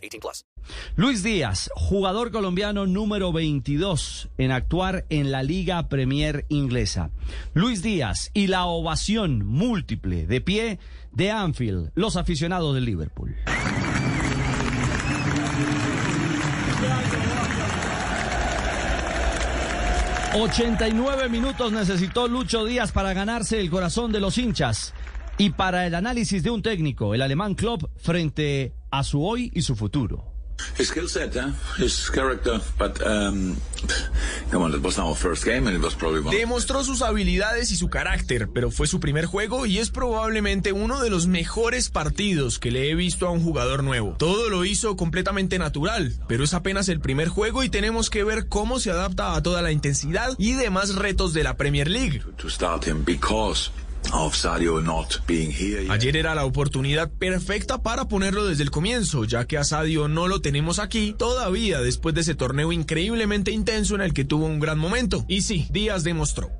18 plus. Luis Díaz, jugador colombiano número 22 en actuar en la Liga Premier inglesa. Luis Díaz y la ovación múltiple de pie de Anfield, los aficionados del Liverpool. ...89 minutos necesitó Lucho Díaz para ganarse el corazón de los hinchas... ...y para el análisis de un técnico, el alemán Klopp... ...frente a su hoy y su futuro. His skill set, eh? his character, but um, come on, it was our first game and it was probably one. Demostró sus habilidades y su carácter, pero fue su primer juego y es probablemente uno de los mejores partidos que le he visto a un jugador nuevo. Todo lo hizo completamente natural, pero es apenas el primer juego y tenemos que ver cómo se adapta a toda la intensidad y demás retos de la Premier League. to start him because Ayer era la oportunidad perfecta para ponerlo desde el comienzo, ya que a Sadio no lo tenemos aquí todavía después de ese torneo increíblemente intenso en el que tuvo un gran momento. Y sí, Díaz demostró.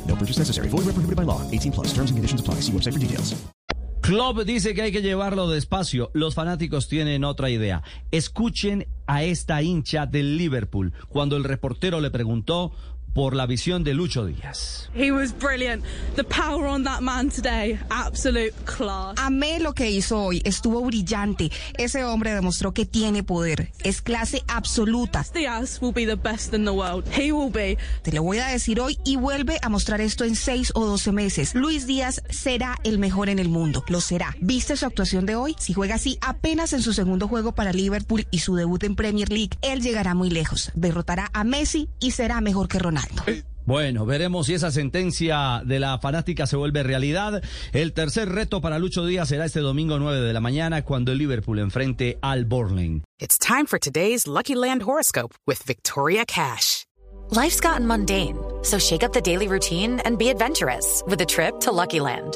Purchase necessary. Void where prohibited by law. 18 plus. Terms and conditions apply. See website for details. Klopp dice que hay que llevarlo despacio. Los fanáticos tienen otra idea. Escuchen a esta hincha del Liverpool cuando el reportero le preguntó por la visión de Lucho Díaz. He was brilliant. The power on that man today, absolute class. Amé lo que hizo hoy, estuvo brillante. Ese hombre demostró que tiene poder, es clase absoluta. Diaz will be the best in the world. He will be. Te lo voy a decir hoy y vuelve a mostrar esto en seis o doce meses. Luis Díaz será el mejor en el mundo, lo será. ¿Viste su actuación de hoy? Si juega así apenas en su segundo juego para Liverpool y su debut en Premier League, él llegará muy lejos, derrotará a Messi y será mejor que Ronaldo. Bueno, veremos si esa sentencia de la fanática se vuelve realidad. El tercer reto para Lucho Díaz será este domingo 9 de la mañana cuando el Liverpool enfrente al Burnley. It's time for today's Lucky Land horoscope with Victoria Cash. Life's gotten mundane, so shake up the daily routine and be adventurous with a trip to Lucky Land.